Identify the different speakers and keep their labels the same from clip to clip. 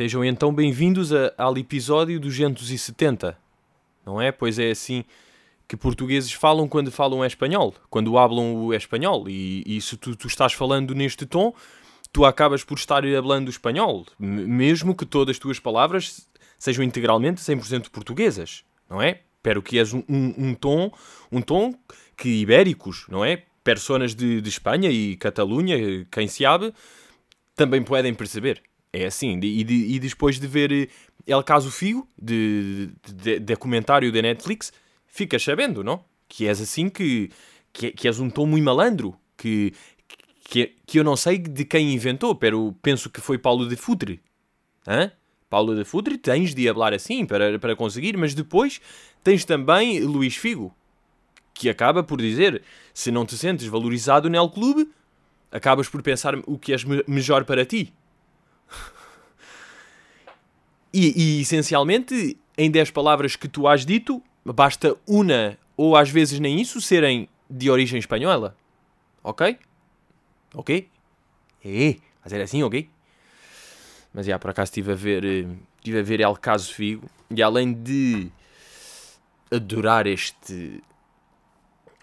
Speaker 1: Sejam então bem-vindos ao episódio 270. Não é? Pois é assim que portugueses falam quando falam espanhol, quando hablam o espanhol. E, e se tu, tu estás falando neste tom, tu acabas por estar falando espanhol, mesmo que todas as tuas palavras sejam integralmente 100% portuguesas, não é? Pero que és um, um, um tom, um tom que ibéricos, não é? Personas de, de Espanha e Catalunha, quem sabe, também podem perceber. É assim. E, de- e depois de ver eh, El Caso Figo, de, de, de comentário da Netflix, ficas sabendo, não? Que és assim que, que, que és um tom muito malandro, que, que, que eu não sei de quem inventou, pero penso que foi Paulo de Futre. Hã? Paulo de Futre, tens de falar assim para, para conseguir, mas depois tens também Luís Figo, que acaba por dizer, se não te sentes valorizado no clube, acabas por pensar o que és me- melhor para ti. E, e, essencialmente, em 10 palavras que tu has dito, basta uma ou às vezes nem isso serem de origem espanhola. Ok? Ok? É, fazer assim, ok? Mas já, por acaso estive a ver, eh, estive a ver El Caso Figo e além de adorar este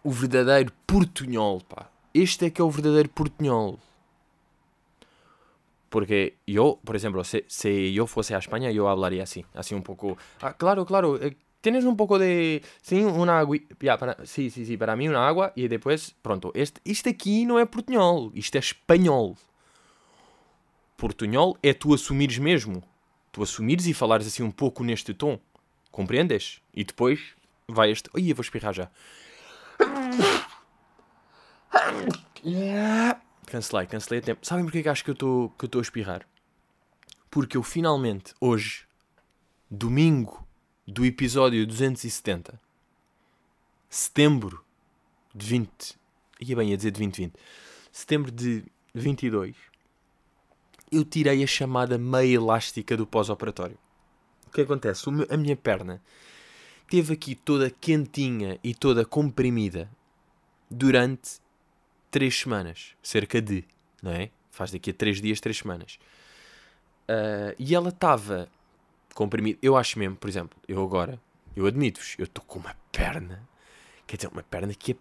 Speaker 1: o verdadeiro portunhol, pá. Este é que é o verdadeiro portunhol. Porque yo, por ejemplo, si, si yo fuese a España, yo hablaría así, así un poco. Ah, claro, claro, eh, tienes un poco de. Sí, una agua. Ya, para, sí, sí, sí, para mí una agua y después, pronto. Este, isto aqui não é portunhol, isto é espanhol. Portunhol é tu assumires mesmo. Tu assumires e falares assim um pouco neste tom. Compreendes? E depois vai este. Ai, eu vou espirrar já. Cancelei, cancelei a tempo. Sabem porque é que acho que eu estou que eu a espirrar? Porque eu finalmente, hoje, domingo do episódio 270, setembro de 20. Ia bem, ia dizer de 2020. Setembro de 22, eu tirei a chamada meia elástica do pós-operatório. O que acontece? O meu- a minha perna teve aqui toda quentinha e toda comprimida durante três semanas. Cerca de, não é? Faz daqui a três dias, três semanas. Ah, e ela estava comprimida. Eu acho mesmo, por exemplo, eu agora, eu admito-vos, eu estou com uma perna, quer dizer, uma perna que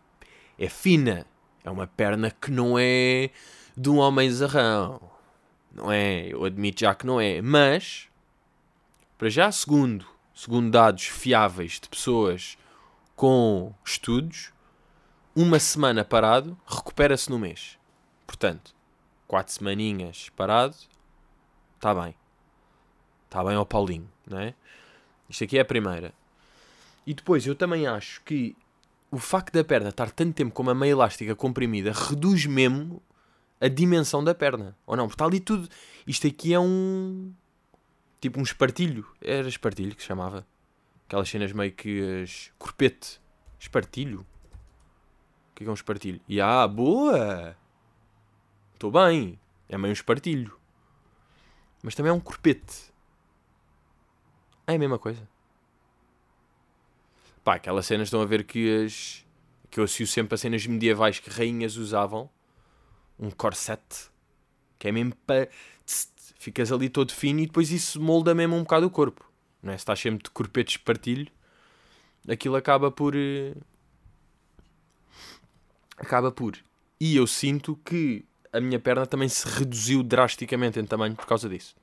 Speaker 1: é, é fina. É uma perna que não é de um homem zarrão. Não é? Eu admito já que não é. Mas, para já, segundo, segundo dados fiáveis de pessoas com estudos, uma semana parado, recupera-se no mês. Portanto, quatro semaninhas parado, está bem. Está bem ao Paulinho, não é? Isto aqui é a primeira. E depois, eu também acho que o facto da perna estar tanto tempo com uma meia elástica comprimida reduz mesmo a dimensão da perna. Ou não? Porque está ali tudo... Isto aqui é um... Tipo um espartilho. Era espartilho que se chamava. Aquelas cenas meio que... As... Corpete. Espartilho. Que é um espartilho? E ah, boa! Estou bem. É meio um espartilho. Mas também é um corpete. É a mesma coisa. Pá, aquelas cenas estão a ver que as. que eu associo sempre a cenas medievais que rainhas usavam. Um corset. Que é mesmo para. Ficas ali todo fino e depois isso molda mesmo um bocado o corpo. Não é? Se estás sempre de corpete de espartilho, aquilo acaba por. Acaba por. E eu sinto que a minha perna também se reduziu drasticamente em tamanho por causa disso.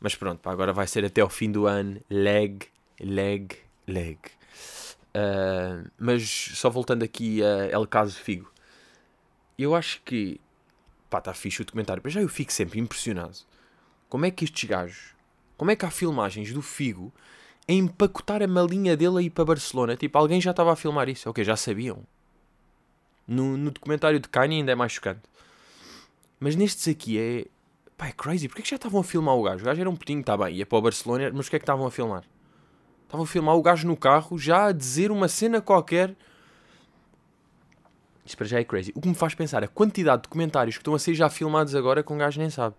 Speaker 1: Mas pronto, pá, agora vai ser até ao fim do ano leg, leg, leg. Ah, mas só voltando aqui a El Caso Figo, eu acho que pá, está fixe o documentário, mas já eu fico sempre impressionado. Como é que estes gajos, como é que há filmagens do Figo a empacotar a malinha dele a ir para Barcelona? Tipo, alguém já estava a filmar isso, ok, já sabiam. No, no documentário de Kanye ainda é mais chocante. Mas nestes aqui é. Pá, é crazy. Porquê que já estavam a filmar o gajo? O gajo era um putinho, está bem, ia para o Barcelona, mas porquê é que estavam a filmar? Estavam a filmar o gajo no carro, já a dizer uma cena qualquer. Isto para já é crazy. O que me faz pensar a quantidade de documentários que estão a ser já filmados agora que um gajo nem sabe.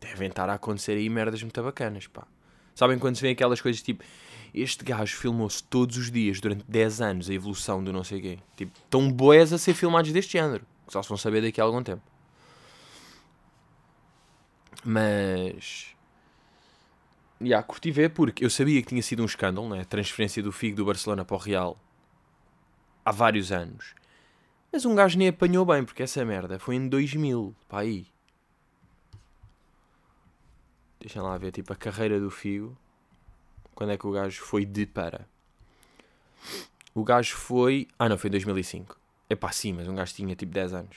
Speaker 1: Devem estar a acontecer aí merdas muito bacanas, pá. Sabem quando se vê aquelas coisas tipo este gajo filmou-se todos os dias durante 10 anos a evolução do não sei quê. Tipo, tão boés a ser filmados deste género. Que só se vão saber daqui a algum tempo. Mas. Já, yeah, curti ver porque eu sabia que tinha sido um escândalo, né? A transferência do Figo do Barcelona para o Real há vários anos. Mas um gajo nem apanhou bem, porque essa merda foi em 2000, pá aí. Deixa lá ver, tipo, a carreira do Figo. Quando é que o gajo foi de para? O gajo foi. Ah, não, foi em 2005. É pá, sim, mas um gajo tinha tipo 10 anos.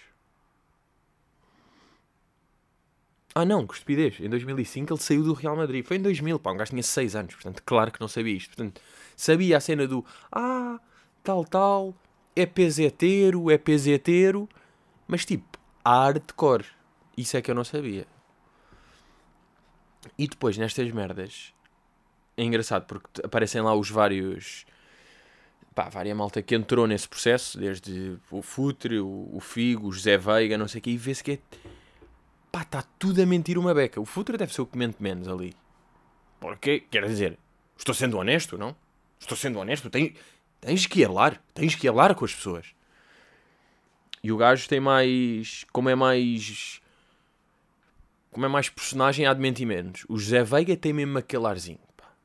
Speaker 1: Ah, não, que estupidez. Em 2005 ele saiu do Real Madrid. Foi em 2000, pá, um gajo tinha 6 anos. Portanto, claro que não sabia isto. Portanto, sabia a cena do. Ah, tal, tal. É peseteiro, é peseteiro. Mas tipo, hardcore. Isso é que eu não sabia. E depois, nestas merdas, é engraçado porque aparecem lá os vários. Pá, várias malta que entrou nesse processo, desde o Futre, o, o Figo, o José Veiga, não sei o quê, e vê-se que é. Pá, está tudo a mentir uma beca. O Futre deve ser o que mente menos ali. Porque, quer dizer, estou sendo honesto, não? Estou sendo honesto, tens, tens que lá, tens que lá com as pessoas. E o gajo tem mais. Como é mais como é mais personagem, há de mentir menos. O José Veiga tem mesmo aquele arzinho.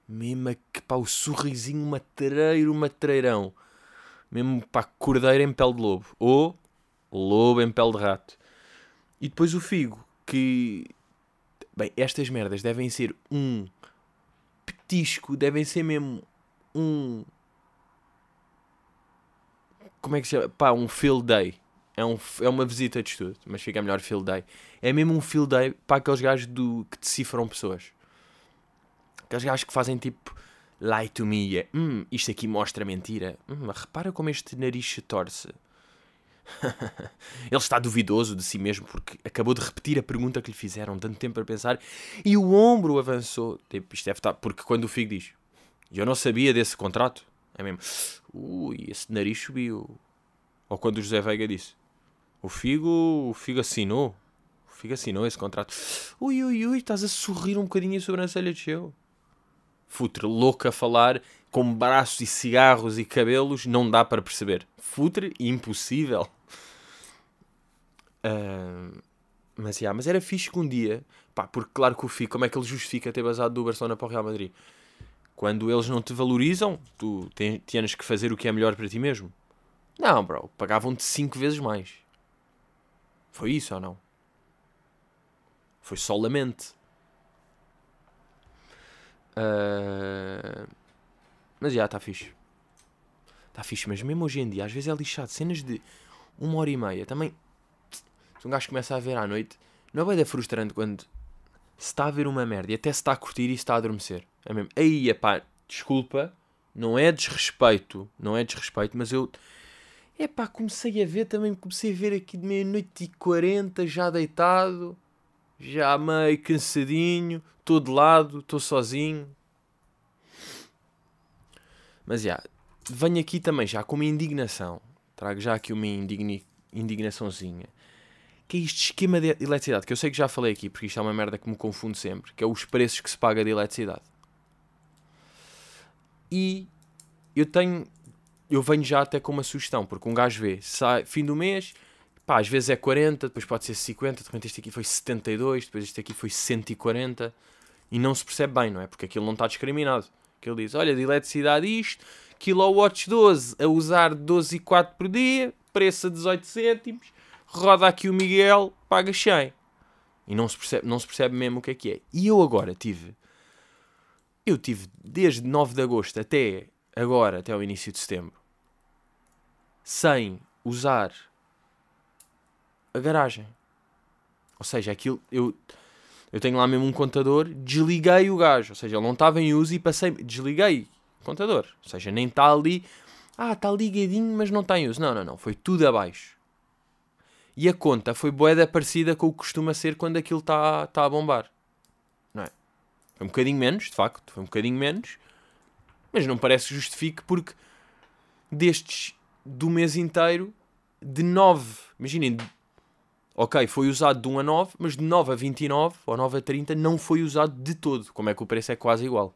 Speaker 1: Mesmo que, pá, o sorrisinho matreiro, matreirão. Mesmo pá, cordeiro em pele de lobo. Ou lobo em pele de rato. E depois o Figo, que... Bem, estas merdas devem ser um petisco, devem ser mesmo um... Como é que se chama? Pá, um field day é, um, é uma visita de estudo, mas fica melhor field day. É mesmo um field day para aqueles gajos do, que decifram pessoas. Aqueles gajos que fazem tipo lie to me. É, hum, isto aqui mostra mentira. Hum, repara como este nariz se torce. Ele está duvidoso de si mesmo porque acabou de repetir a pergunta que lhe fizeram, dando tempo para pensar, e o ombro avançou. Tipo, isto deve estar. Porque quando o Figo diz, eu não sabia desse contrato, é mesmo, ui, esse nariz subiu. Ou quando o José Veiga disse, o Figo, o Figo assinou. O Figo assinou esse contrato. Ui, ui, ui, estás a sorrir um bocadinho a sobrancelha desceu. Futre, louco a falar, com braços e cigarros e cabelos, não dá para perceber. Futre, impossível. Uh, mas, yeah, mas era fixe que um dia, pá, porque claro que o Figo, como é que ele justifica ter basado do Barcelona para o Real Madrid? Quando eles não te valorizam, tu tens que fazer o que é melhor para ti mesmo. Não, bro, pagavam-te 5 vezes mais. Foi isso ou não? Foi solamente. Uh... Mas já, está fixe. Está fixe, mas mesmo hoje em dia, às vezes é lixado. Cenas de uma hora e meia. Também, se um gajo começa a ver à noite, não é bem frustrante quando se está a ver uma merda e até se está a curtir e se está a adormecer. É mesmo. Aí, pá, desculpa, não é desrespeito, não é desrespeito, mas eu é pá, comecei a ver também, comecei a ver aqui de meia-noite e quarenta, já deitado, já meio cansadinho, estou de lado, estou sozinho. Mas já, venho aqui também já com uma indignação, trago já aqui uma indigni, indignaçãozinha, que é este esquema de eletricidade, que eu sei que já falei aqui, porque isto é uma merda que me confunde sempre, que é os preços que se paga de eletricidade. E eu tenho eu venho já até com uma sugestão, porque um gajo vê, sai, fim do mês, pá, às vezes é 40, depois pode ser 50, de repente este aqui foi 72, depois este aqui foi 140, e não se percebe bem, não é? Porque aquilo não está discriminado. Que ele diz, olha, de eletricidade isto, kilowatts 12, a usar 12,4 por dia, preço a 18 cêntimos, roda aqui o Miguel, paga 100. E não se percebe, não se percebe mesmo o que é que é. E eu agora tive, eu tive desde 9 de agosto até agora, até o início de setembro, sem usar a garagem. Ou seja, aquilo eu, eu tenho lá mesmo um contador, desliguei o gajo, ou seja, ele não estava em uso e passei, desliguei o contador. Ou seja, nem está ali, ah, está ligadinho, mas não está em uso. Não, não, não, foi tudo abaixo. E a conta foi boeda parecida com o que costuma ser quando aquilo está tá a bombar. Não é? Foi um bocadinho menos, de facto, foi um bocadinho menos, mas não parece que justifique porque destes do mês inteiro, de 9, imaginem, ok, foi usado de 1 a 9, mas de 9 a 29 ou 9 a 30 não foi usado de todo. Como é que o preço é quase igual?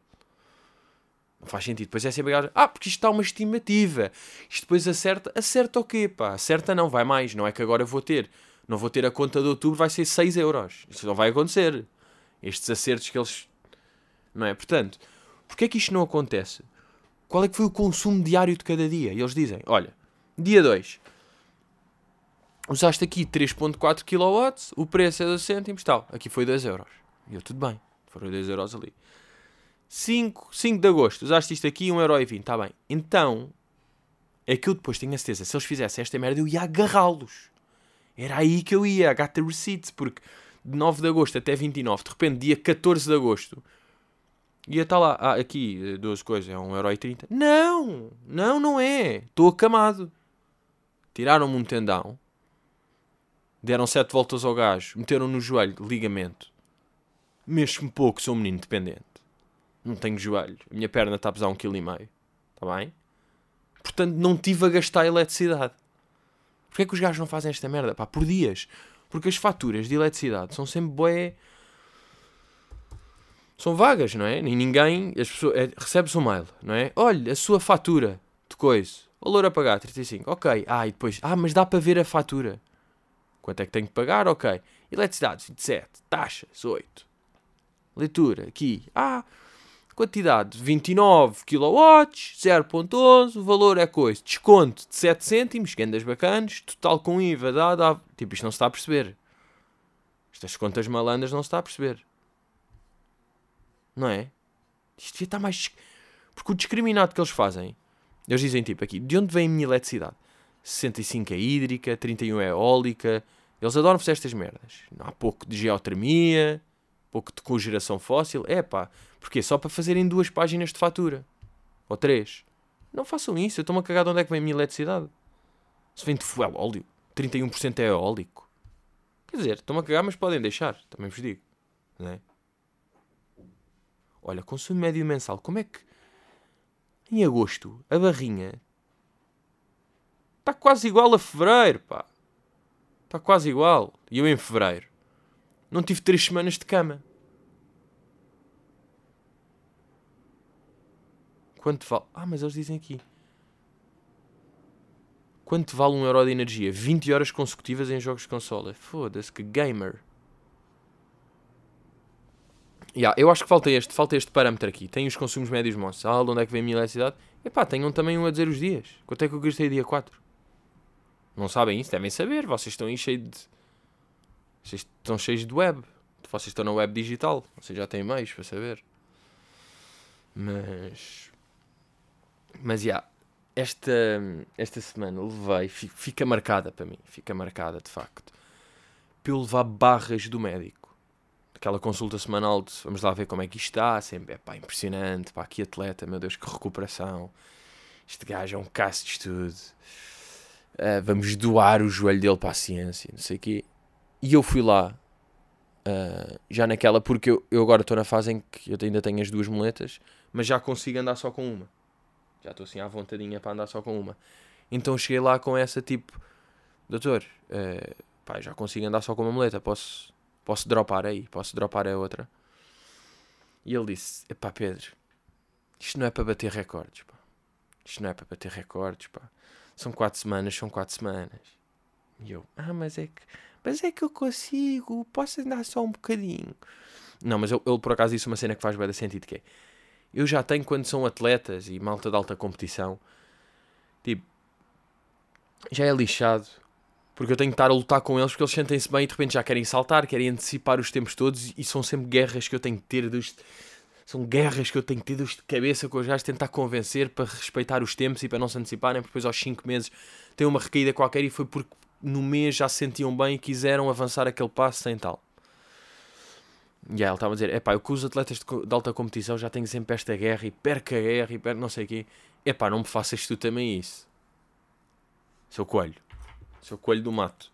Speaker 1: Não faz sentido. Depois é sempre ah, porque isto está uma estimativa. Isto depois acerta. Acerta o quê, pá? Acerta não, vai mais. Não é que agora vou ter. Não vou ter a conta de outubro, vai ser 6 euros. Isso não vai acontecer. Estes acertos que eles. Não é? Portanto, porque é que isto não acontece? Qual é que foi o consumo diário de cada dia? E eles dizem: olha, dia 2, usaste aqui 3.4 kW, o preço é 2 cêntimos, tal. Aqui foi 2 euros. E eu, tudo bem, foram 2 euros ali. 5, 5 de agosto, usaste isto aqui, 1,20€, está bem. Então, é que eu depois tenho a certeza, se eles fizessem esta merda, eu ia agarrá-los. Era aí que eu ia, got the receipts, porque de 9 de agosto até 29, de repente, dia 14 de agosto, ia estar lá, ah, aqui, duas coisas, é 1,30€. Não, não, não é. Estou acamado. Tiraram-me um tendão, deram 7 voltas ao gajo, meteram no joelho ligamento. Mexo-me pouco, sou um menino dependente. Não tenho joelho, a minha perna está a pesar um quilo e meio. Está bem? Portanto, não tive a gastar eletricidade. Porquê é que os gajos não fazem esta merda? Pá, por dias. Porque as faturas de eletricidade são sempre boé. São vagas, não é? Nem ninguém. As pessoas, é, recebe-se um mail, não é? Olha, a sua fatura de coisa. Valor a pagar, 35. Ok. Ah, e depois. Ah, mas dá para ver a fatura. Quanto é que tenho que pagar? Ok. Eletricidade, 27. Taxas, 8. Leitura, aqui. Ah, Quantidade 29 kW, 0.11, o valor é coisa. Desconto de 7 cêntimos, gandas bacanas, total com IVA, dá, dá. Tipo, isto não se está a perceber. Estas contas malandras não se está a perceber. Não é? Isto devia estar mais. Porque o discriminado que eles fazem, eles dizem tipo aqui, de onde vem a minha eletricidade? 65 é hídrica, 31 é eólica. Eles adoram fazer estas merdas. Há pouco de geotermia, pouco de cogeração fóssil. É pá, Porquê? Só para fazerem duas páginas de fatura. Ou três. Não façam isso. Eu estou-me a cagar de onde é que vem a minha eletricidade. Se vem de fuel óleo. 31% é eólico. Quer dizer, estão-me a cagar, mas podem deixar. Também vos digo. Não é? Olha, consumo médio mensal. Como é que... Em agosto, a barrinha... Está quase igual a fevereiro, pá. Está quase igual. E eu em fevereiro. Não tive três semanas de cama. Quanto vale. Ah, mas eles dizem aqui. Quanto vale um euro de energia? 20 horas consecutivas em jogos de consola. Foda-se, que gamer. Yeah, eu acho que falta este, falta este parâmetro aqui. Tem os consumos médios monstros. Ah, de onde é que vem a minha eletricidade? Epá, tenham também um a dizer os dias. Quanto é que eu gastei dia 4? Não sabem isso? Devem saber. Vocês estão aí cheios de... Vocês estão cheios de web. Vocês estão na web digital. Vocês já têm meios para saber. Mas... Mas já, yeah, esta, esta semana levei, fica marcada para mim, fica marcada de facto, pelo levar barras do médico. Aquela consulta semanal de vamos lá ver como é que isto está, sempre é pá, impressionante, pá, que atleta, meu Deus, que recuperação. Este gajo é um caso de estudo. Uh, vamos doar o joelho dele para a ciência, não sei o quê. E eu fui lá, uh, já naquela, porque eu, eu agora estou na fase em que eu ainda tenho as duas moletas, mas já consigo andar só com uma. Já estou assim à vontadinha para andar só com uma. Então cheguei lá com essa tipo, doutor, uh, pá, já consigo andar só com uma muleta, posso, posso dropar aí, posso dropar a outra. E ele disse, epá Pedro, isto não é para bater recordes, pá. Isto não é para bater recordes, pá. São quatro semanas, são quatro semanas. E eu, ah, mas é que, mas é que eu consigo, posso andar só um bocadinho. Não, mas ele, por acaso disse uma cena que faz bem sentido, que é, eu já tenho quando são atletas e malta de alta competição. Tipo, já é lixado. Porque eu tenho que estar a lutar com eles porque eles sentem-se bem e de repente já querem saltar, querem antecipar os tempos todos e são sempre guerras que eu tenho que ter dos. São guerras que eu tenho dos de cabeça com os gajos tentar convencer para respeitar os tempos e para não se anteciparem, porque depois aos 5 meses tem uma recaída qualquer e foi porque no mês já se sentiam bem e quiseram avançar aquele passo sem tal. E yeah, ele estava a dizer: é pá, eu com os atletas de, de, alta competição já tenho sempre esta guerra e perca a guerra e perca não sei o quê. É pá, não me faças tu também isso. Seu coelho. Seu coelho do mato.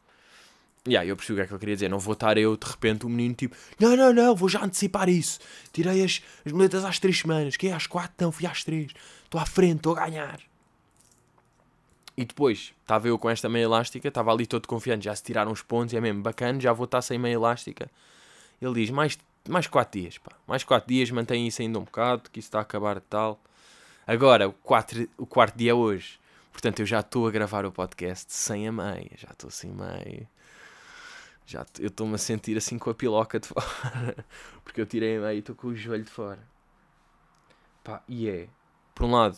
Speaker 1: E yeah, eu percebi o que é que ele queria dizer. Não vou estar eu, de repente, o um menino tipo: Não, não, não, vou já antecipar isso. Tirei as, as moletas às 3 semanas. Que é às 4? Não, fui às 3. Estou à frente, estou a ganhar. E depois, estava eu com esta meia elástica, estava ali todo confiante. Já se tiraram os pontos, é mesmo bacana, já vou estar sem meia elástica ele diz: mais, mais 4 dias, pá. Mais 4 dias, mantém isso ainda um bocado, que isso está a acabar de tal. Agora, o, quatro, o quarto dia é hoje. Portanto, eu já estou a gravar o podcast sem a meia. Já estou sem meia. Já eu estou-me a sentir assim com a piloca de fora. Porque eu tirei a meia e estou com o joelho de fora. Pá, e é, por um lado,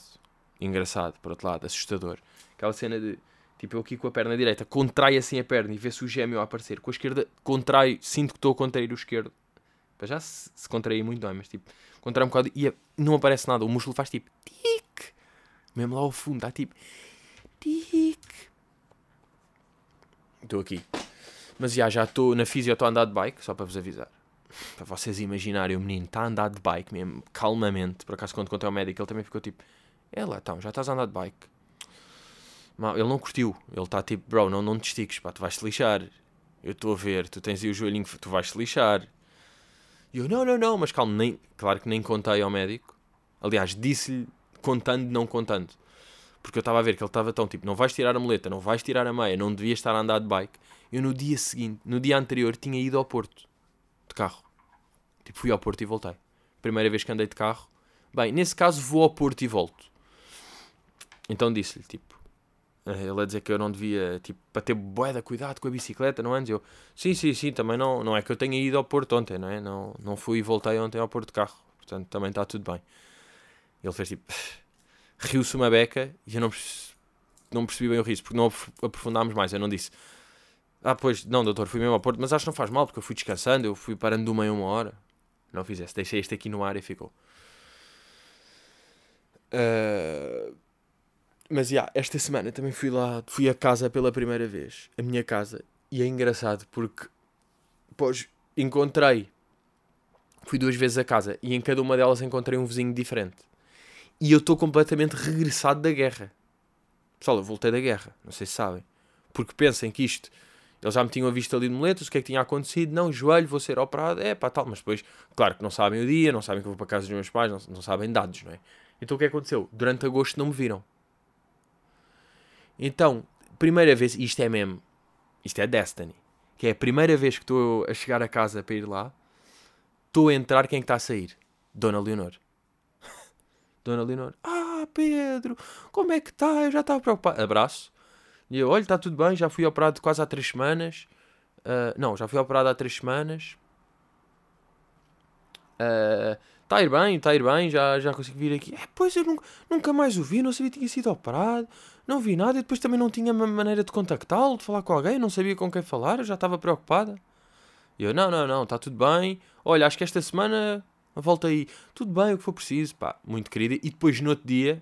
Speaker 1: engraçado, por outro lado, assustador. Aquela cena de, tipo, eu aqui com a perna direita, contrai assim a perna e vê-se o gêmeo a aparecer. Com a esquerda, contrai, sinto que estou a contrair o esquerdo. Para já se, se contrair muito, não é? Mas tipo, contrai um bocado e não aparece nada. O músculo faz tipo, tic. Mesmo lá ao fundo, está tipo, tic. Estou aqui. Mas já, já estou na fisio, estou a andar de bike, só para vos avisar. Para vocês imaginarem, o menino está a andar de bike mesmo, calmamente. Por acaso, quando contei ao médico, ele também ficou tipo: É lá, então, já estás a andar de bike. Ele não curtiu. Ele está tipo: Bro, não, não te estiques, pá, tu vais-te lixar. Eu estou a ver, tu tens aí o joelhinho, tu vais-te lixar. E eu: Não, não, não, mas calma, nem, claro que nem contei ao médico. Aliás, disse-lhe contando, não contando. Porque eu estava a ver que ele estava tão tipo: Não vais tirar a muleta, não vais tirar a meia, não devias estar a andar de bike. Eu no dia seguinte, no dia anterior, tinha ido ao Porto de carro. Tipo, fui ao Porto e voltei. Primeira vez que andei de carro. Bem, nesse caso vou ao Porto e volto. Então disse-lhe, tipo, eh, ele a dizer que eu não devia, tipo, para ter de cuidado com a bicicleta, não antes? Eu, sim, sim, sim, também não, não é que eu tenha ido ao Porto ontem, não é? Não, não fui e voltei ontem ao Porto de carro. Portanto, também está tudo bem. Ele fez tipo, riu-se uma beca e eu não, não percebi bem o riso, porque não aprofundámos mais. Eu não disse, ah, pois, não, doutor, fui mesmo ao Porto, mas acho que não faz mal, porque eu fui descansando, eu fui parando de uma em uma hora. Não fizesse, deixei este aqui no ar e ficou. Ah, mas, já, esta semana também fui lá, fui a casa pela primeira vez, a minha casa, e é engraçado porque, pois, encontrei, fui duas vezes a casa, e em cada uma delas encontrei um vizinho diferente. E eu estou completamente regressado da guerra. Pessoal, eu voltei da guerra, não sei se sabem. Porque pensem que isto eles já me tinham visto ali de moletas, o que é que tinha acontecido? Não, joelho, vou ser operado, é pá, tal. Mas depois, claro que não sabem o dia, não sabem que eu vou para casa dos meus pais, não, não sabem dados, não é? Então o que aconteceu? Durante agosto não me viram. Então, primeira vez, isto é mesmo, isto é Destiny, que é a primeira vez que estou a chegar a casa para ir lá, estou a entrar, quem é está a sair? Dona Leonor. Dona Leonor, ah, Pedro, como é que está? Eu já estava preocupado. Abraço. E eu, olha, está tudo bem, já fui operado quase há três semanas. Ah, não, já fui operado há três semanas. Está a ir bem, está a ir bem, já, já consigo vir aqui. É, pois eu nunca, nunca mais o vi, não sabia que tinha sido operado, não vi nada e depois também não tinha ma- maneira de contactá-lo, de falar com alguém, não sabia com quem falar, eu já estava preocupada. E eu, não, não, não, está tudo bem. Olha, acho que esta semana volta aí. Tudo bem, o que for preciso, pá, muito querida. E depois no outro dia,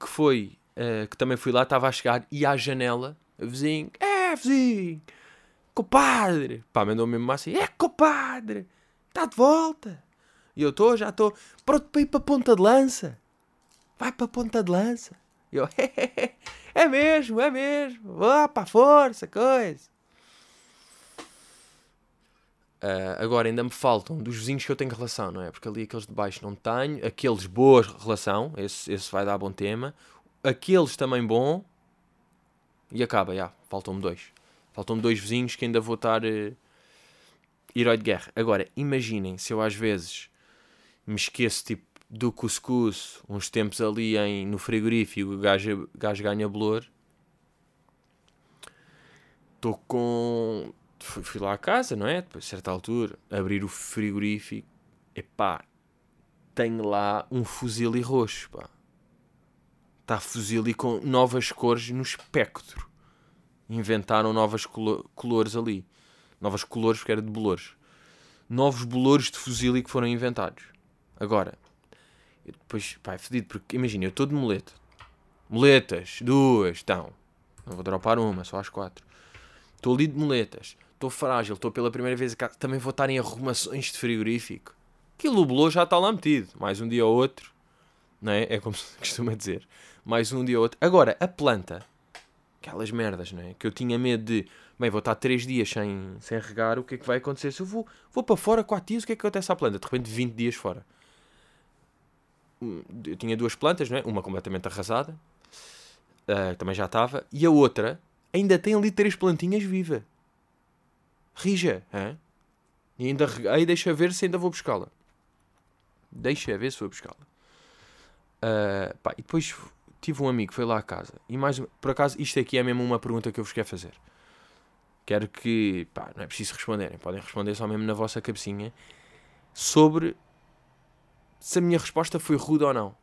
Speaker 1: que foi, eh, que também fui lá, estava a chegar e à janela, o vizinho, é vizinho, compadre, pá, mandou mesmo assim, é compadre, está de volta. E eu estou, já estou pronto para ir para a ponta de lança. Vai para a ponta de lança. E eu, é mesmo, é mesmo. Vá para a força, coisa. Ah, agora ainda me faltam dos vizinhos que eu tenho relação, não é? Porque ali aqueles de baixo não tenho. Aqueles boa relação, esse, esse vai dar bom tema. Aqueles também bom. E acaba, já. Faltam-me dois. Faltam-me dois vizinhos que ainda vou estar eh, herói de guerra. Agora, imaginem se eu às vezes me esqueço tipo do cuscuz, uns tempos ali em, no frigorífico, o gajo, gajo ganha bolor. Estou com. Fui, fui lá à casa, não é? Depois, a certa altura, abrir o frigorífico. Epá, tenho lá um fuzil e roxo, pá. Está fuzil e com novas cores no espectro. Inventaram novas colo- ali. Novas colores porque era de bolores. Novos bolores de fuzil que foram inventados. Agora, depois, pá, é fedido porque, imagina, eu estou de muleta. Muletas, duas, estão. Não vou dropar uma, só às quatro. Estou ali de muletas. Estou frágil, estou pela primeira vez a. Também vou estar em arrumações de frigorífico. Aquilo o já está lá metido. Mais um dia ou outro. Não é? É como se costuma dizer. Mais um dia ou outro. Agora, a planta. Aquelas merdas, não é? Que eu tinha medo de. Bem, vou estar três dias sem, sem regar. O que é que vai acontecer? Se eu vou, vou para fora quatro dias, o que é que acontece à planta? De repente, 20 dias fora. Hum, Eu tinha duas plantas, não é? Uma completamente arrasada. ah, também já estava. E a outra ainda tem ali três plantinhas viva. Rija, hã? E ainda reguei, deixa ver se ainda vou buscá-la. Deixa ver se vou buscá-la. Ah, pá, e depois tive um amigo que foi lá à casa. E mais, por acaso, isto aqui é mesmo uma pergunta que eu vos quero fazer. quero que, pá, não é preciso responderem, podem responder só mesmo na vossa cabecinha, sobre se a minha resposta foi rude ou não.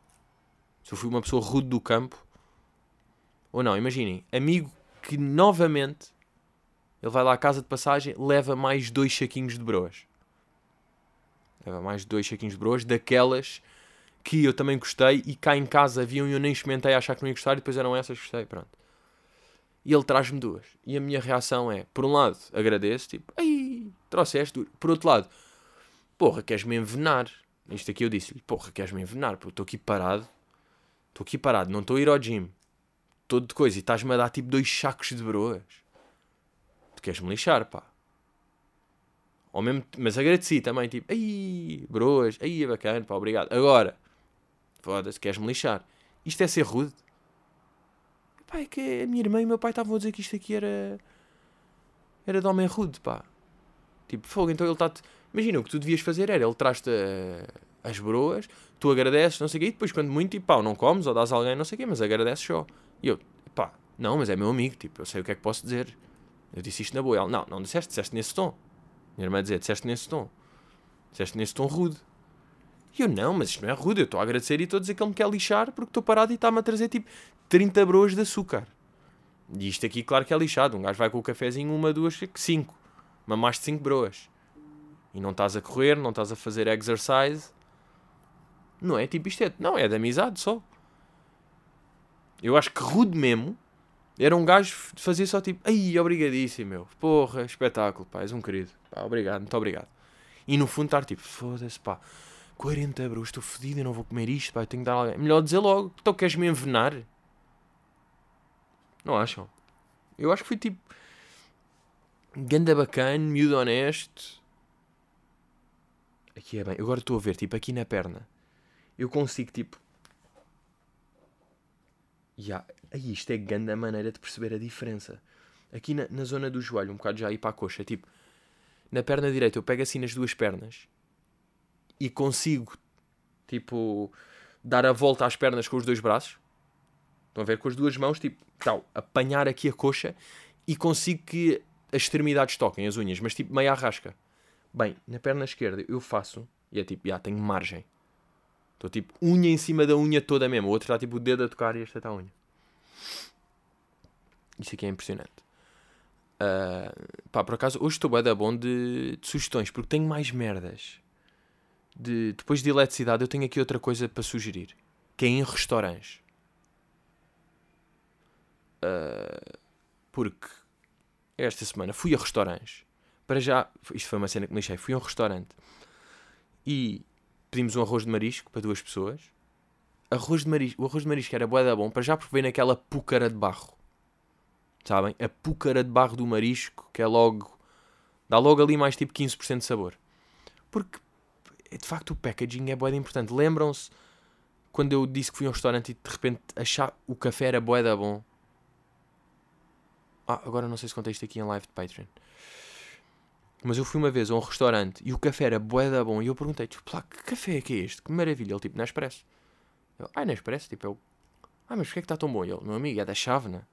Speaker 1: Se eu fui uma pessoa rude do campo ou não. Imaginem, amigo que novamente ele vai lá à casa de passagem, leva mais dois saquinhos de broas. Leva mais dois saquinhos de broas, daquelas que eu também gostei e cá em casa haviam e eu nem experimentei a achar que não ia gostar e depois eram essas que gostei, pronto. E ele traz-me duas. E a minha reação é, por um lado, agradeço, tipo, ai, trouxeste. Por outro lado, porra, queres-me envenenar. Isto aqui eu disse-lhe, porra, queres-me envenenar, porque estou aqui parado, estou aqui parado, não estou a ir ao gym, todo de coisa, e estás-me a dar tipo dois sacos de broas. Queres-me lixar, pá. Ou mesmo, mas agradeci também, tipo, ai, broas, ai, é bacana, pá, obrigado. Agora, foda-se, queres-me lixar. Isto é ser rude? Pá, é que a minha irmã e o meu pai estavam a dizer que isto aqui era. Era de homem rude, pá. Tipo, fogo, então ele está-te. Imagina, o que tu devias fazer era ele traz-te uh, as broas, tu agradeces, não sei o quê, e depois, quando muito, tipo, pá, não comes ou dás a alguém, não sei o quê, mas agradeces só. E eu, pá, não, mas é meu amigo, tipo, eu sei o que é que posso dizer. Eu disse isto na boa. Ele, não, não disseste, disseste nesse tom. Minha irmã dizia, disseste nesse tom. Disseste nesse tom rude. E eu, não, mas isto não é rude, eu estou a agradecer e estou a dizer que ele me quer lixar porque estou parado e está-me a trazer tipo 30 broas de açúcar. E isto aqui, claro que é lixado. Um gajo vai com o cafezinho, uma, duas, cinco. Uma mais de cinco broas. E não estás a correr, não estás a fazer exercise. Não é tipo isto é. Não, é de amizade só. Eu acho que rude mesmo era um gajo fazer só tipo, ai, obrigadíssimo, meu. Porra, espetáculo, pá, és um querido. Pá, obrigado, muito obrigado. E no fundo estar tipo, foda-se, pá, 40 euros, estou fodido, eu não vou comer isto, pá, tenho que dar alguém. Melhor dizer logo, então queres me envenenar? Não acham? Eu acho que foi tipo, ganda bacana, miúdo honesto. Aqui é bem, agora estou a ver, tipo, aqui na perna. Eu consigo, tipo, Yeah. Aí, isto é grande a maneira de perceber a diferença. Aqui na, na zona do joelho, um bocado já aí para a coxa, tipo, na perna direita eu pego assim nas duas pernas e consigo, tipo, dar a volta às pernas com os dois braços. Estão a ver? Com as duas mãos, tipo, tal, apanhar aqui a coxa e consigo que as extremidades toquem, as unhas, mas tipo, meia arrasca. Bem, na perna esquerda eu faço e é tipo, já tenho margem. Estou tipo unha em cima da unha toda mesmo. O outro está tipo o dedo a tocar e esta está a unha. Isto aqui é impressionante. Uh, pá, por acaso, hoje estou bem bom de, de, sugestões, porque tenho mais merdas. De, depois de eletricidade, eu tenho aqui outra coisa para sugerir. Que é em restaurantes. Uh, porque esta semana fui a restaurantes. Para já, isto foi uma cena que me deixei. Fui a um restaurante e pedimos um arroz de marisco para duas pessoas. Arroz de marisco, o arroz de marisco era boeda bom, para já porque veio naquela púcara de barro. Sabem? A púcara de barro do marisco, que é logo. dá logo ali mais tipo 15% de sabor. Porque, de facto, o packaging é boeda importante. Lembram-se quando eu disse que fui a um restaurante e de repente achar o café era boeda bom? Ah, agora não sei se contei isto aqui em live de Patreon. Mas eu fui uma vez a um restaurante e o café era bué da bom. E eu perguntei, tipo, lá, que café é que é este? Que maravilha. Ele, tipo, Nespresso. Eu, ah, Nespresso? Tipo, eu, ah, mas porquê é que está tão bom? E ele, meu amigo, é da Chávena.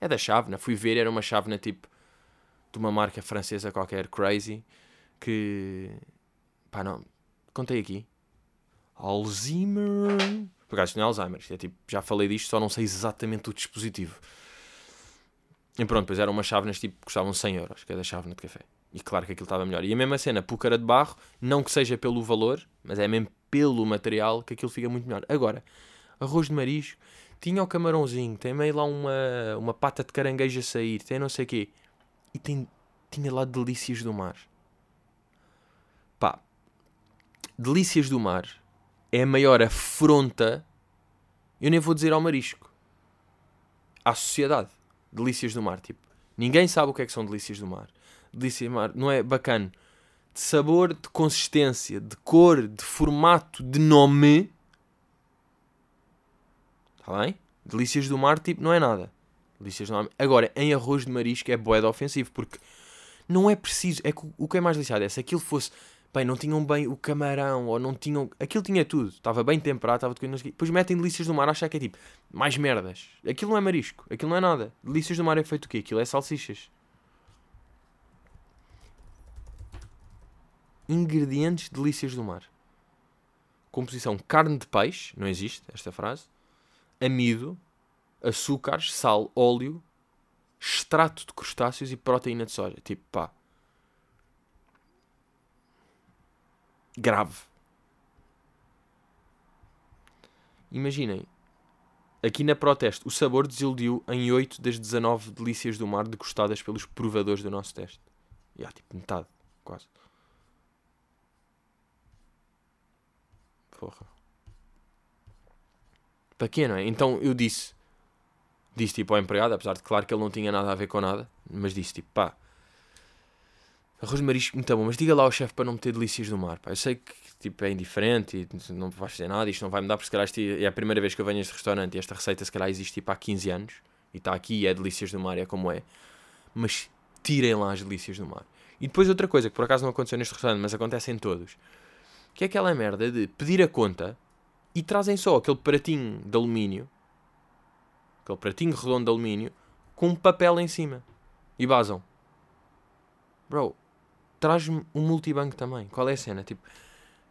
Speaker 1: É da Chávena. Fui ver, era uma Chávena, tipo, de uma marca francesa qualquer, crazy, que, pá, não, contei aqui. Alzheimer. Por acaso não é Alzheimer, é tipo, já falei disto, só não sei exatamente o dispositivo. E pronto, depois eram umas chávenas tipo, custavam 100 euros, que é da chávena de café. E claro que aquilo estava melhor. E a mesma cena, púcara de barro, não que seja pelo valor, mas é mesmo pelo material que aquilo fica muito melhor. Agora, arroz de marisco, tinha o camarãozinho, tem meio lá uma, uma pata de caranguejo a sair, tem não sei o quê. E tem, tinha lá delícias do mar. Pá, delícias do mar é a maior afronta, eu nem vou dizer ao marisco, à sociedade. Delícias do mar, tipo, ninguém sabe o que é que são delícias do mar delícia não é bacana? De sabor, de consistência, de cor, de formato, de nome. Está bem? Delícias do mar, tipo, não é nada. Delícias do mar. Agora, em arroz de marisco é boeda ofensivo, porque não é preciso. É que o que é mais lixado é se aquilo fosse. Bem, não tinham bem o camarão, ou não tinham. Aquilo tinha tudo. Estava bem temperado, estava de. Depois metem delícias do mar, achar que é tipo. Mais merdas. Aquilo não é marisco. Aquilo não é nada. Delícias do mar é feito o quê? Aquilo é salsichas. Ingredientes delícias do mar. Composição carne de peixe, não existe esta frase. Amido, açúcares, sal, óleo, extrato de crustáceos e proteína de soja. Tipo, pá. Grave. Imaginem, aqui na Proteste, o sabor desiludiu em 8 das 19 delícias do mar degustadas pelos provadores do nosso teste. Há tipo metade, quase. Porra. Para quê, não é? Então eu disse, disse tipo ao empregado, apesar de claro que ele não tinha nada a ver com nada, mas disse tipo, pá, arroz de marisco muito bom, mas diga lá ao chefe para não meter delícias do mar, pá. Eu sei que tipo, é indiferente e não vai fazer nada, isto não vai mudar, porque se calhar isto é a primeira vez que eu venho a este restaurante e esta receita se calhar existe tipo há 15 anos e está aqui e é delícias do mar, é como é. Mas tirem lá as delícias do mar. E depois outra coisa que por acaso não aconteceu neste restaurante, mas acontece em todos, que é aquela merda de pedir a conta e trazem só aquele pratinho de alumínio, aquele pratinho redondo de alumínio, com um papel em cima. E basam. Bro, traz-me um multibanco também. Qual é a cena? Tipo,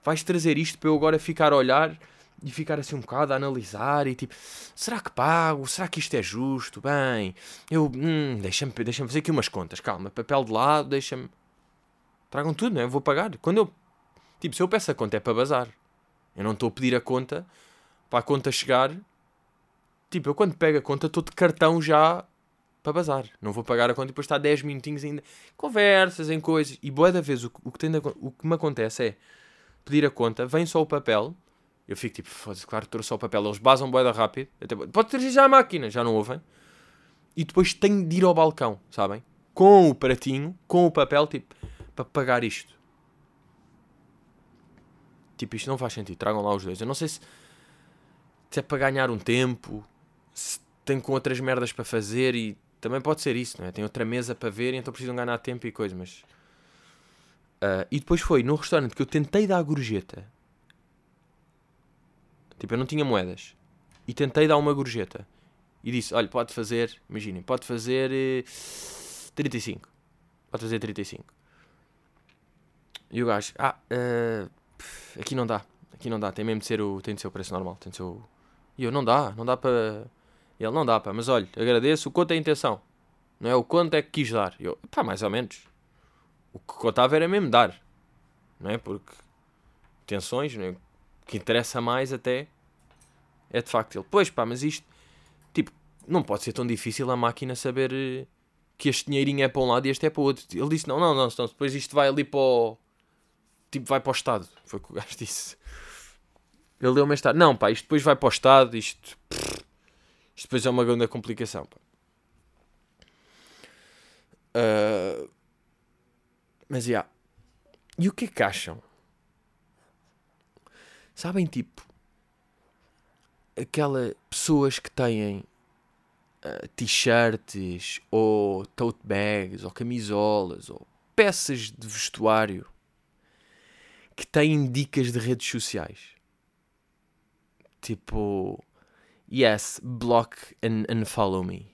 Speaker 1: vais trazer isto para eu agora ficar a olhar e ficar assim um bocado a analisar e tipo, será que pago? Será que isto é justo? Bem, eu, hum, deixa-me deixa fazer aqui umas contas, calma, papel de lado, deixa-me. Tragam tudo, não é? Eu vou pagar. Quando eu, tipo, se eu peço a conta é para bazar. Eu não estou a pedir a conta para a conta chegar. Tipo, eu quando pego a conta estou de cartão já para bazar. Não vou pagar a conta e depois está 10 minutinhos ainda. Conversas em coisas. E boa da vez o, o, que tem de, o que me acontece é pedir a conta, vem só o papel. Eu fico tipo, foda-se, claro, trouxe só o papel. Eles basam boeda rápido. Até, pode trazer já a máquina, já não ouvem. E depois tenho de ir ao balcão, sabem? Com o pratinho, com o papel, tipo, para pagar isto. Tipo, isto não faz sentido. Tragam lá os dois. Eu não sei se, se é para ganhar um tempo, se tem com outras merdas para fazer e também pode ser isso, não é? Tem outra mesa para ver, então precisam ganhar tempo e coisa, mas. Uh, e depois foi no restaurante que eu tentei dar a gorjeta. Tipo, eu não tinha moedas. E tentei dar uma gorjeta. E disse: Olha, pode fazer, imaginem, pode fazer eh, 35. Pode fazer 35. E o gajo: Ah, uh, aqui não dá. Aqui não dá. Tem mesmo de ser o, tem de ser o preço normal. Tem de ser o... E eu: Não dá, não dá para. Ele: Não dá, pá, mas olha, agradeço. O quanto é a intenção. Não é o quanto é que quis dar. Eu: Pá, mais ou menos. O que contava era mesmo dar. Não é? Porque tensões, não é? o que interessa mais até é de facto ele. Pois pá, mas isto, tipo, não pode ser tão difícil a máquina saber eh, que este dinheirinho é para um lado e este é para o outro. Ele disse: não, não, não, então, depois isto vai ali para o. Tipo, vai para o Estado. Foi o que o gajo disse. Ele deu-me esta. Não, pá, isto depois vai para o Estado. Isto. Isto depois é uma grande complicação, pá. Uh, mas, já. Yeah. E o que é que acham? Sabem, tipo, aquela pessoas que têm uh, t-shirts ou tote bags ou camisolas ou peças de vestuário que têm dicas de redes sociais. Tipo, yes, block and, and follow me.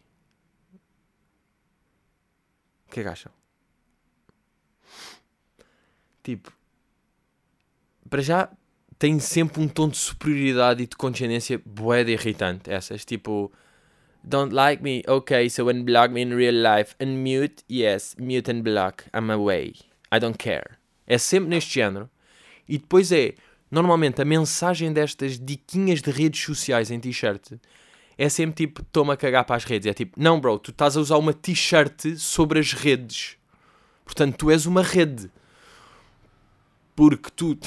Speaker 1: O que é que acham? Tipo, para já tem sempre um tom de superioridade e de condescendência boeda irritante. Essas, tipo, don't like me, ok, so when block me in real life, unmute, yes, mute and block, I'm away, I don't care. É sempre neste género. E depois é, normalmente, a mensagem destas diquinhas de redes sociais em t-shirt é sempre tipo, toma cagar para as redes. É tipo, não, bro, tu estás a usar uma t-shirt sobre as redes. Portanto, tu és uma rede. Porque tu.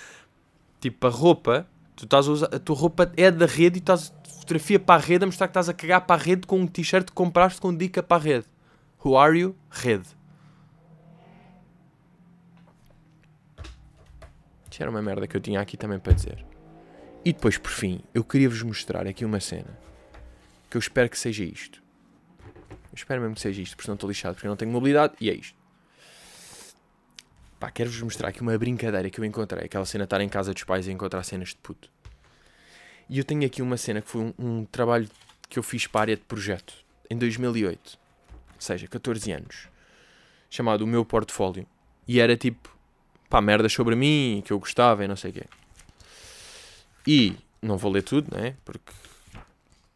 Speaker 1: tipo, a roupa. Tu estás a usar. A tua roupa é da rede e estás fotografia para a rede a mostrar que estás a cagar para a rede com um t-shirt que compraste com dica para a rede. Who are you? Rede. Era uma merda que eu tinha aqui também para dizer. E depois, por fim, eu queria vos mostrar aqui uma cena. Que eu espero que seja isto. Eu espero mesmo que seja isto, porque senão estou lixado, porque não tenho mobilidade e é isto. Pá, quero-vos mostrar aqui uma brincadeira que eu encontrei. Aquela cena de estar em casa dos pais e encontrar cenas de puto. E eu tenho aqui uma cena que foi um, um trabalho que eu fiz para a área de projeto em 2008. Ou seja, 14 anos. Chamado O Meu Portfólio. E era tipo pá, merdas sobre mim, que eu gostava e não sei o quê. E não vou ler tudo, né? Porque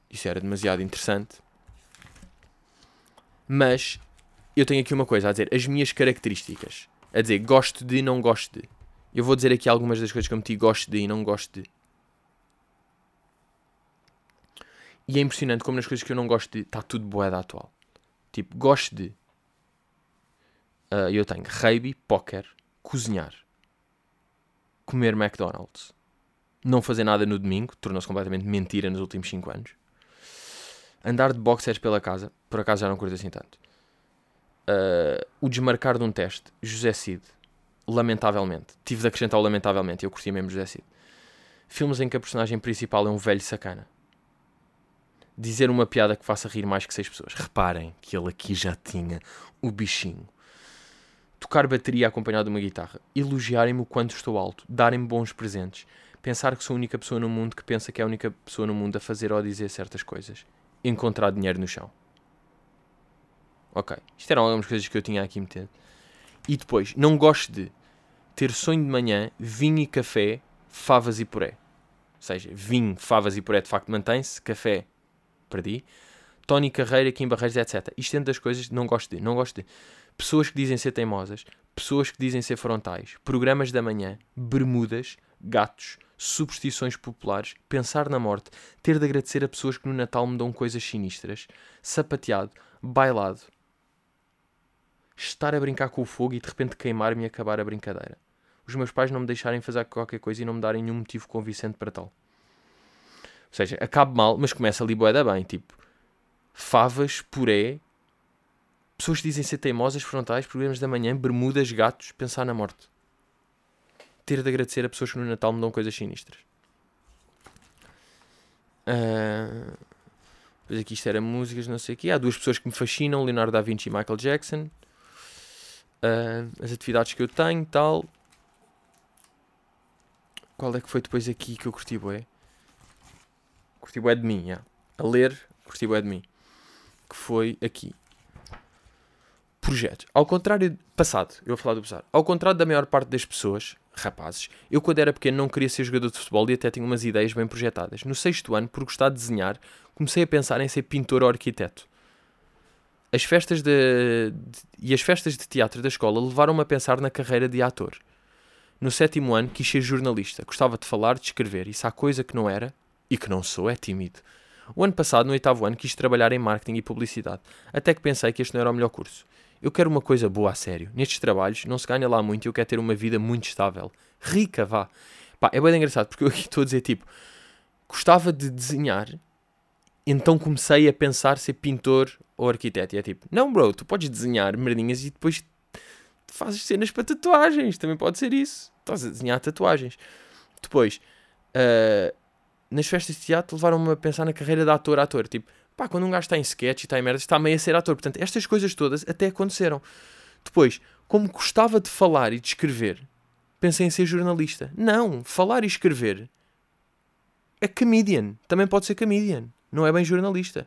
Speaker 1: isso era demasiado interessante. Mas eu tenho aqui uma coisa a dizer: as minhas características. A dizer, gosto de, não gosto de. Eu vou dizer aqui algumas das coisas que eu meti gosto de e não gosto de. E é impressionante como nas coisas que eu não gosto de está tudo boeda atual. Tipo, gosto de. Uh, eu tenho rugby, póquer, cozinhar, comer McDonald's, não fazer nada no domingo, tornou-se completamente mentira nos últimos 5 anos. Andar de boxers pela casa, por acaso já não curto assim tanto. Uh, o desmarcar de um teste, José Cid, lamentavelmente. Tive de acrescentar o lamentavelmente, eu curti mesmo José Cid. Filmes em que a personagem principal é um velho sacana. Dizer uma piada que faça rir mais que seis pessoas. Reparem que ele aqui já tinha o bichinho. Tocar bateria acompanhado de uma guitarra. Elogiarem-me o quanto estou alto. Darem-me bons presentes. Pensar que sou a única pessoa no mundo que pensa que é a única pessoa no mundo a fazer ou a dizer certas coisas. Encontrar dinheiro no chão. Ok. Isto eram algumas coisas que eu tinha aqui metido. E depois, não gosto de ter sonho de manhã, vinho e café, favas e puré. Ou seja, vinho, favas e puré de facto mantém-se, café, perdi. Tony Carreira, Kim Barreiros, etc. Isto dentro das coisas, não gosto de. Não gosto de. Pessoas que dizem ser teimosas, pessoas que dizem ser frontais, programas da manhã, bermudas, gatos, superstições populares, pensar na morte, ter de agradecer a pessoas que no Natal me dão coisas sinistras, sapateado, bailado, estar a brincar com o fogo e de repente queimar-me e acabar a brincadeira. Os meus pais não me deixarem fazer qualquer coisa e não me darem nenhum motivo convincente para tal. Ou seja, acaba mal, mas começa ali boeda bem. Tipo, favas, puré, pessoas que dizem ser teimosas, frontais, problemas da manhã, bermudas, gatos, pensar na morte. Ter de agradecer a pessoas que no Natal me dão coisas sinistras. Uh, depois aqui isto era músicas, não sei o quê. Há duas pessoas que me fascinam, Leonardo da Vinci e Michael Jackson uh, as atividades que eu tenho tal. Qual é que foi depois aqui que eu curti bué? Curti bué de mim, yeah. A ler, curti bué de mim. Que foi aqui. Projetos. Ao contrário... Passado. Eu vou falar do passado. Ao contrário da maior parte das pessoas, rapazes, eu quando era pequeno não queria ser jogador de futebol e até tinha umas ideias bem projetadas. No sexto ano, por gostar de desenhar, comecei a pensar em ser pintor ou arquiteto. As festas de, e as festas de teatro da escola levaram-me a pensar na carreira de ator. No sétimo ano quis ser jornalista, gostava de falar, de escrever, e se há coisa que não era, e que não sou, é tímido. O ano passado, no oitavo ano, quis trabalhar em marketing e publicidade, até que pensei que este não era o melhor curso. Eu quero uma coisa boa a sério. Nestes trabalhos não se ganha lá muito e eu quero ter uma vida muito estável. Rica, vá. Pá, é bem engraçado porque eu aqui estou a dizer tipo, gostava de desenhar então comecei a pensar ser pintor ou arquiteto. E é tipo, não, bro, tu podes desenhar merdinhas e depois fazes cenas para tatuagens. Também pode ser isso. Estás a desenhar tatuagens. Depois, uh, nas festas de teatro levaram-me a pensar na carreira de ator ator. Tipo, pá, quando um gajo está em sketch e está em merda, está meio a ser ator. Portanto, estas coisas todas até aconteceram. Depois, como gostava de falar e de escrever, pensei em ser jornalista. Não, falar e escrever é comedian. Também pode ser comedian não é bem jornalista.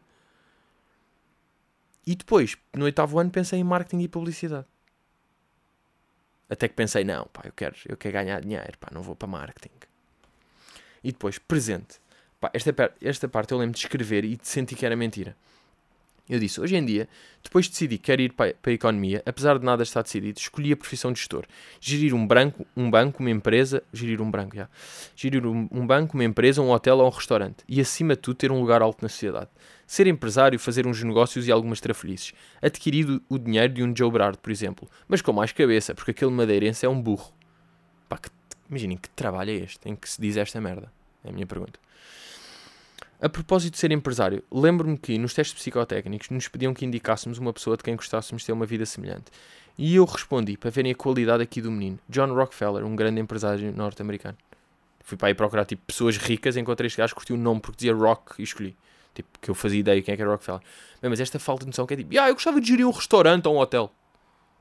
Speaker 1: E depois, no oitavo ano, pensei em marketing e publicidade. Até que pensei, não, pá, eu quero, eu quero ganhar dinheiro, pá, não vou para marketing. E depois, presente. Pá, esta, esta parte eu lembro de escrever e de sentir que era mentira. Eu disse, hoje em dia, depois de decidir que quero ir para, a economia, apesar de nada estar decidido, escolhi a profissão de gestor. Gerir um, branco, um banco, uma empresa, gerir um branco, já. Gerir um, um banco, uma empresa, um hotel ou um restaurante. E acima de tudo, ter um lugar alto na sociedade. Ser empresário, fazer uns negócios e algumas trafelices. Adquirir o dinheiro de um Joe Brard, por exemplo. Mas com mais cabeça, porque aquele madeirense é um burro. Pá, que, imaginem que trabalho é este em que se diz esta merda. É a minha pergunta. A propósito de ser empresário, lembro-me que nos testes psicotécnicos nos pediam que indicássemos uma pessoa de quem gostássemos ter uma vida semelhante. E eu respondi, para verem a qualidade aqui do menino, John Rockefeller, um grande empresário norte-americano. Fui para aí procurar tipo, pessoas ricas, encontrei este gajo, curti o nome porque dizia Rock e escolhi. Tipo, que eu fazia ideia quem é que era Rockefeller. Bem, mas esta falta de noção que é tipo, ah, eu gostava de gerir um restaurante ou um hotel.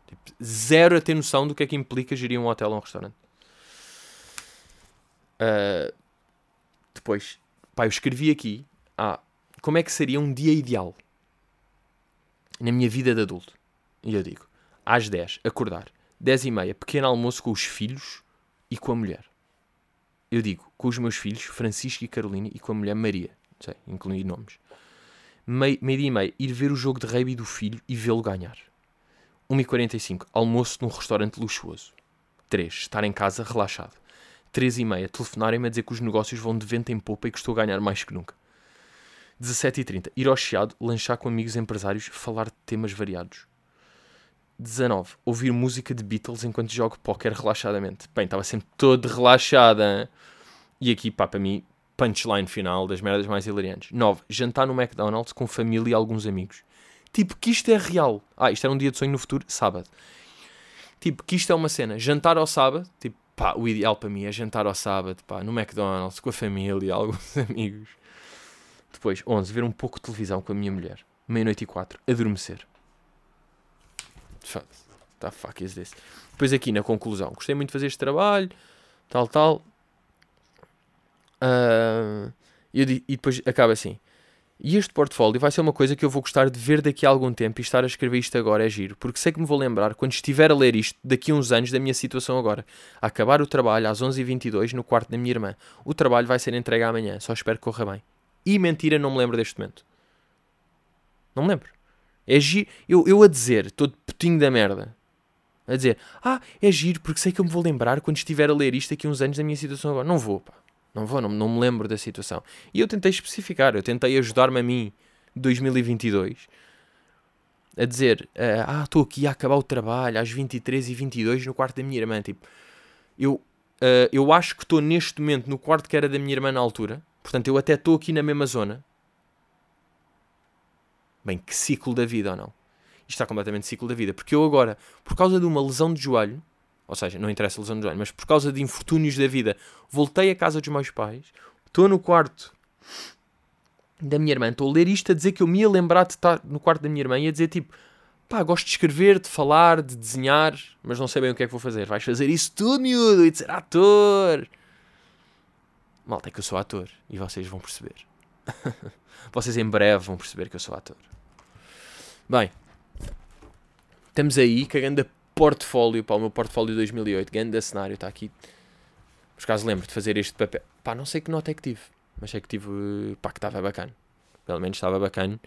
Speaker 1: Tipo, zero a ter noção do que é que implica gerir um hotel ou um restaurante. Uh, depois, Pá, eu escrevi aqui, ah, como é que seria um dia ideal na minha vida de adulto? E eu digo, às 10, acordar, 10 e meia, pequeno almoço com os filhos e com a mulher. Eu digo, com os meus filhos, Francisco e Carolina, e com a mulher Maria. Sei, incluí nomes. Meio, meio dia e meia, ir ver o jogo de rugby do filho e vê-lo ganhar. 1h45, almoço num restaurante luxuoso. 3. Estar em casa relaxado. 3 e meia, telefonarem-me a dizer que os negócios vão de vento em popa e que estou a ganhar mais que nunca. 17h30, ir ao Chiado, lanchar com amigos empresários, falar de temas variados. 19. Ouvir música de Beatles enquanto jogo póquer relaxadamente. Bem, estava sempre todo relaxada. E aqui, pá, para mim, punchline final das merdas mais hilariantes. 9. Jantar no McDonald's com família e alguns amigos. Tipo, que isto é real. Ah, isto era um dia de sonho no futuro, sábado. Tipo, que isto é uma cena. Jantar ao sábado, tipo, pá, o ideal para mim é jantar ao sábado, pá, no McDonald's, com a família, alguns amigos. Depois, 11. Ver um pouco de televisão com a minha mulher. Meia-noite e 4. Adormecer. The fuck is this? Depois aqui na conclusão. Gostei muito de fazer este trabalho, tal, tal. Uh, e depois acaba assim. E este portfólio vai ser uma coisa que eu vou gostar de ver daqui a algum tempo e estar a escrever isto agora é giro, porque sei que me vou lembrar quando estiver a ler isto daqui a uns anos da minha situação agora. A acabar o trabalho às 11h22 no quarto da minha irmã. O trabalho vai ser entregue amanhã, só espero que corra bem. E mentira, não me lembro deste momento. Não me lembro. É giro. Eu, eu a dizer, todo putinho da merda. A dizer, ah, é giro porque sei que eu me vou lembrar quando estiver a ler isto daqui a uns anos da minha situação agora. Não vou, pá. Não vou, não, não me lembro da situação. E eu tentei especificar, eu tentei ajudar-me a mim, 2022, a dizer: uh, Ah, estou aqui a acabar o trabalho às 23h22 no quarto da minha irmã. Tipo, eu, uh, eu acho que estou neste momento no quarto que era da minha irmã na altura, portanto, eu até estou aqui na mesma zona. Bem, que ciclo da vida ou não? Isto está completamente ciclo da vida, porque eu agora, por causa de uma lesão de joelho, ou seja, não interessa a lesão do joelho, mas por causa de infortúnios da vida, voltei à casa dos meus pais, estou no quarto da minha irmã, estou a ler isto a dizer que eu me ia lembrar de estar no quarto da minha irmã e a dizer tipo, pá, gosto de escrever, de falar, de desenhar, mas não sei bem o que é que vou fazer. Vais fazer isso tudo, miúdo, e de ser ator. Malta, é que eu sou ator e vocês vão perceber. vocês em breve vão perceber que eu sou ator. Bem, estamos aí, cagando a portfólio, para o meu portfólio de 2008, grande cenário, está aqui. Por acaso lembro de fazer este papel. Pá, não sei que nota é que tive, mas sei que tive, pá, que estava bacana. Pelo menos estava bacana.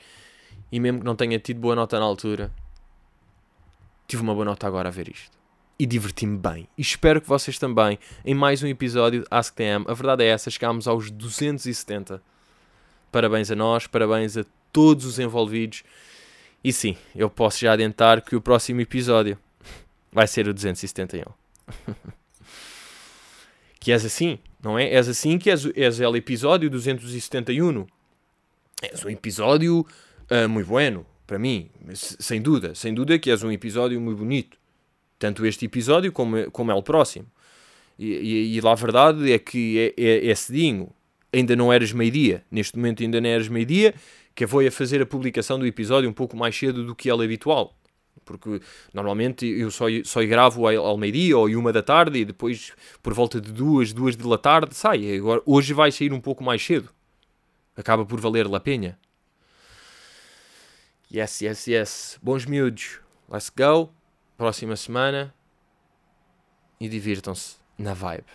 Speaker 1: E mesmo que não tenha tido boa nota na altura, tive uma boa nota agora a ver isto. E diverti-me bem. E espero que vocês também, em mais um episódio de AskTM. A verdade é essa, chegámos aos 270. Parabéns a nós, parabéns a todos os envolvidos. E sim, eu posso já adiantar que o próximo episódio vai ser o 271. que és assim, não é? És assim que és, és o episódio 271. És um episódio uh, muito bueno, para mim, sem dúvida, sem dúvida que és um episódio muito bonito. Tanto este episódio como, como é o próximo. E, e, e lá a verdade é que é, é, é cedinho. Ainda não eras meio-dia. Neste momento ainda não eras meio-dia, que eu vou a fazer a publicação do episódio um pouco mais cedo do que é habitual porque normalmente eu só, só gravo ao meio-dia ou uma da tarde e depois por volta de duas, duas da tarde sai. Agora, hoje vai sair um pouco mais cedo. Acaba por valer a pena. Yes, yes, yes. Bons miúdos. Let's go. Próxima semana. E divirtam-se na vibe.